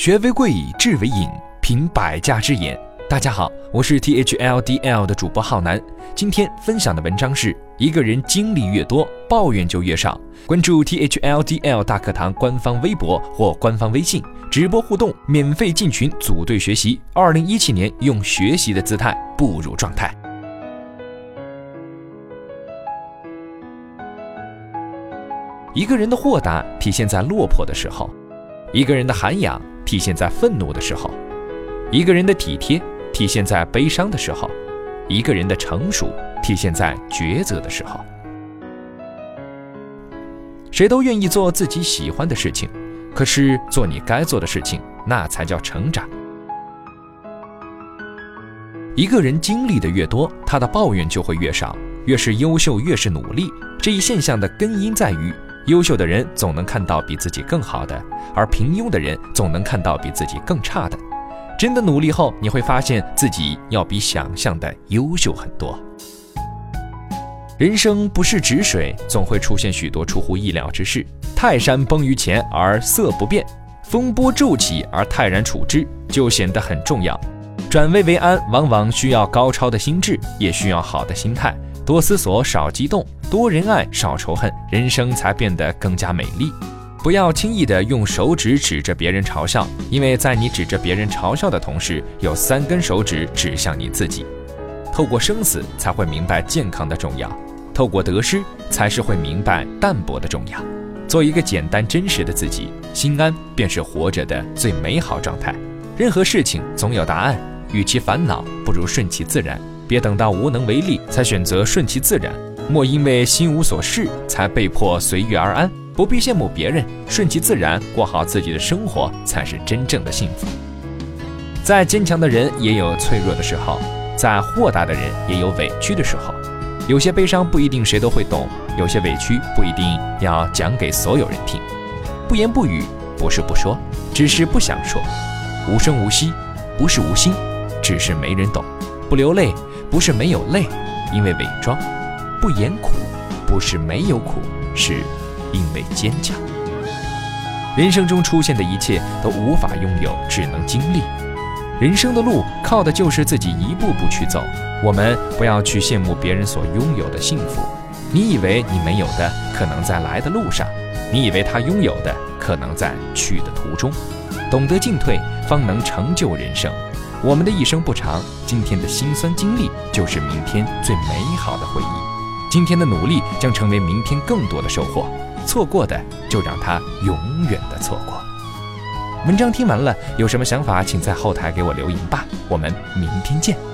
学为贵，以智为引，品百家之言。大家好，我是 T H L D L 的主播浩南。今天分享的文章是：一个人经历越多，抱怨就越少。关注 T H L D L 大课堂官方微博或官方微信，直播互动，免费进群组队学习。二零一七年，用学习的姿态步入状态。一个人的豁达体现在落魄的时候，一个人的涵养体现在愤怒的时候，一个人的体贴体现在悲伤的时候，一个人的成熟体现在抉择的时候。谁都愿意做自己喜欢的事情，可是做你该做的事情，那才叫成长。一个人经历的越多，他的抱怨就会越少。越是优秀，越是努力。这一现象的根因在于。优秀的人总能看到比自己更好的，而平庸的人总能看到比自己更差的。真的努力后，你会发现自己要比想象的优秀很多。人生不是止水，总会出现许多出乎意料之事。泰山崩于前而色不变，风波骤起而泰然处之，就显得很重要。转危为安，往往需要高超的心智，也需要好的心态。多思索，少激动，多仁爱，少仇恨，人生才变得更加美丽。不要轻易的用手指指着别人嘲笑，因为在你指着别人嘲笑的同时，有三根手指指向你自己。透过生死，才会明白健康的重要；透过得失，才是会明白淡泊的重要。做一个简单真实的自己，心安便是活着的最美好状态。任何事情总有答案，与其烦恼，不如顺其自然。别等到无能为力才选择顺其自然，莫因为心无所事才被迫随遇而安。不必羡慕别人，顺其自然过好自己的生活才是真正的幸福。再坚强的人也有脆弱的时候，再豁达的人也有委屈的时候。有些悲伤不一定谁都会懂，有些委屈不一定要讲给所有人听。不言不语不是不说，只是不想说；无声无息不是无心，只是没人懂。不流泪。不是没有泪，因为伪装；不言苦，不是没有苦，是因为坚强。人生中出现的一切都无法拥有，只能经历。人生的路靠的就是自己一步步去走。我们不要去羡慕别人所拥有的幸福。你以为你没有的，可能在来的路上；你以为他拥有的，可能在去的途中。懂得进退，方能成就人生。我们的一生不长，今天的辛酸经历就是明天最美好的回忆。今天的努力将成为明天更多的收获。错过的就让它永远的错过。文章听完了，有什么想法，请在后台给我留言吧。我们明天见。